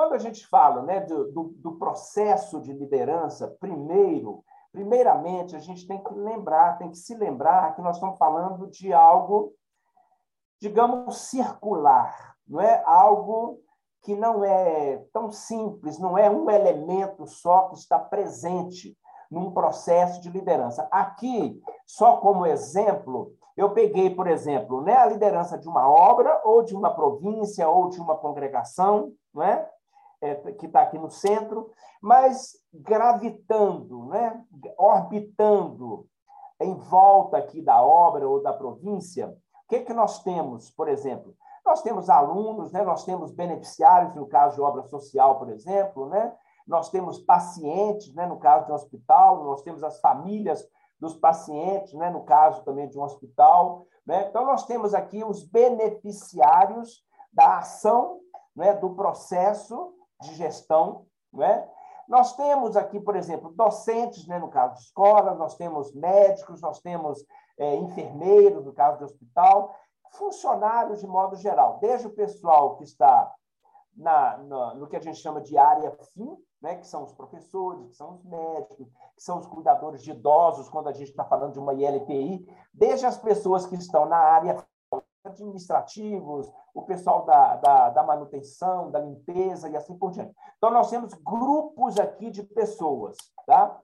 Quando a gente fala né, do, do, processo de liderança, primeiro, primeiramente, a gente tem que lembrar, tem que se lembrar que nós estamos falando de algo, digamos, circular, não é algo que não é tão simples, não é um elemento só que está presente num processo de liderança. Aqui, só como exemplo, eu peguei, por exemplo, né, a liderança de uma obra, ou de uma província, ou de uma congregação, não é? É, que está aqui no centro, mas gravitando, né, orbitando em volta aqui da obra ou da província, o que, que nós temos, por exemplo? Nós temos alunos, né? nós temos beneficiários, no caso de obra social, por exemplo, né? nós temos pacientes, né? no caso de um hospital, nós temos as famílias dos pacientes, né? no caso também de um hospital. Né? Então, nós temos aqui os beneficiários da ação, né? do processo de gestão. Né? Nós temos aqui, por exemplo, docentes, né? no caso de escola, nós temos médicos, nós temos é, enfermeiros, no caso de hospital, funcionários de modo geral, desde o pessoal que está na, na, no que a gente chama de área fim, né, que são os professores, que são os médicos, que são os cuidadores de idosos, quando a gente está falando de uma ILPI, desde as pessoas que estão na área administrativos, o pessoal da, da, da, manutenção, da limpeza e assim por diante. Então, nós temos grupos aqui de pessoas, tá?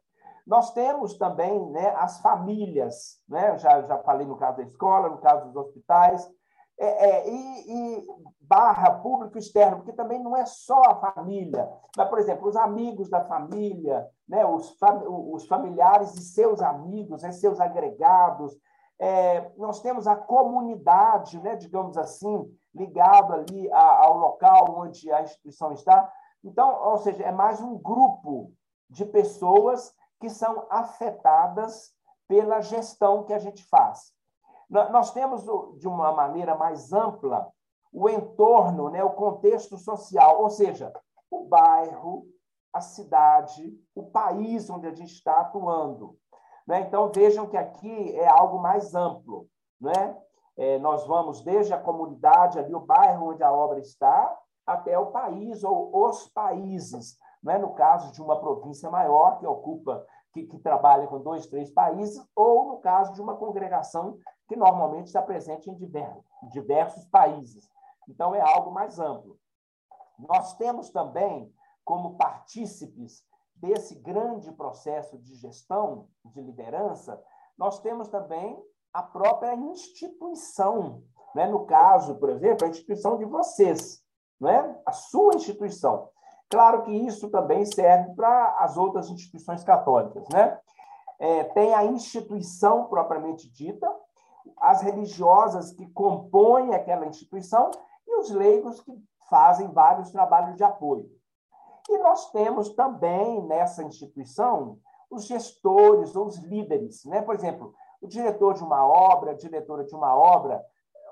Nós temos também né, as famílias, né? já, já falei no caso da escola, no caso dos hospitais, é, é, e, e, barra público externo, porque também não é só a família, mas, por exemplo, os amigos da família, né, os, fam os familiares e seus amigos, né, seus agregados. É, nós temos a comunidade, né, digamos assim, ligado ali a, ao local onde a instituição está. Então, ou seja, é mais um grupo de pessoas que são afetadas pela gestão que a gente faz. Nós temos, de uma maneira mais ampla, o entorno, né, o contexto social, ou seja, o bairro, a cidade, o país onde a gente está atuando. Né? Então, vejam que aqui é algo mais amplo. Né? É, nós vamos desde a comunidade, ali, o bairro onde a obra está, até o país ou os países não é no caso de uma província maior que ocupa, que, que trabalha com dois, três países, ou no caso de uma congregação que normalmente está presente em diversos, diversos países. Então, é algo mais amplo. Nós temos também, como partícipes desse grande processo de gestão, de liderança, nós temos também a própria instituição. Né? No caso, por exemplo, a instituição de vocês, né? a sua instituição. Claro que isso também serve para as outras instituições católicas. Né? É, tem a instituição propriamente dita, as religiosas que compõem aquela instituição e os leigos que fazem vários trabalhos de apoio. E nós temos também nessa instituição os gestores ou os líderes. Né? Por exemplo, o diretor de uma obra, a diretora de uma obra,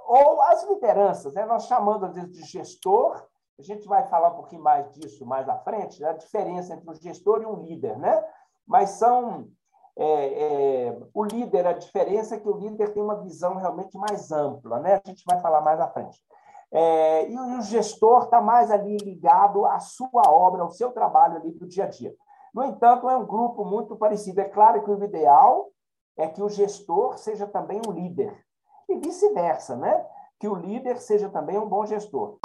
ou as lideranças. Né? Nós chamamos, às vezes, de gestor a gente vai falar um pouquinho mais disso mais à frente, né? a diferença entre um gestor e um líder, né? Mas são é, é, o líder, a diferença é que o líder tem uma visão realmente mais ampla, né? A gente vai falar mais à frente. É, e o gestor está mais ali ligado à sua obra, ao seu trabalho ali do dia a dia. No entanto, é um grupo muito parecido. É claro que o ideal é que o gestor seja também um líder. E vice-versa, né? Que o líder seja também um bom gestor.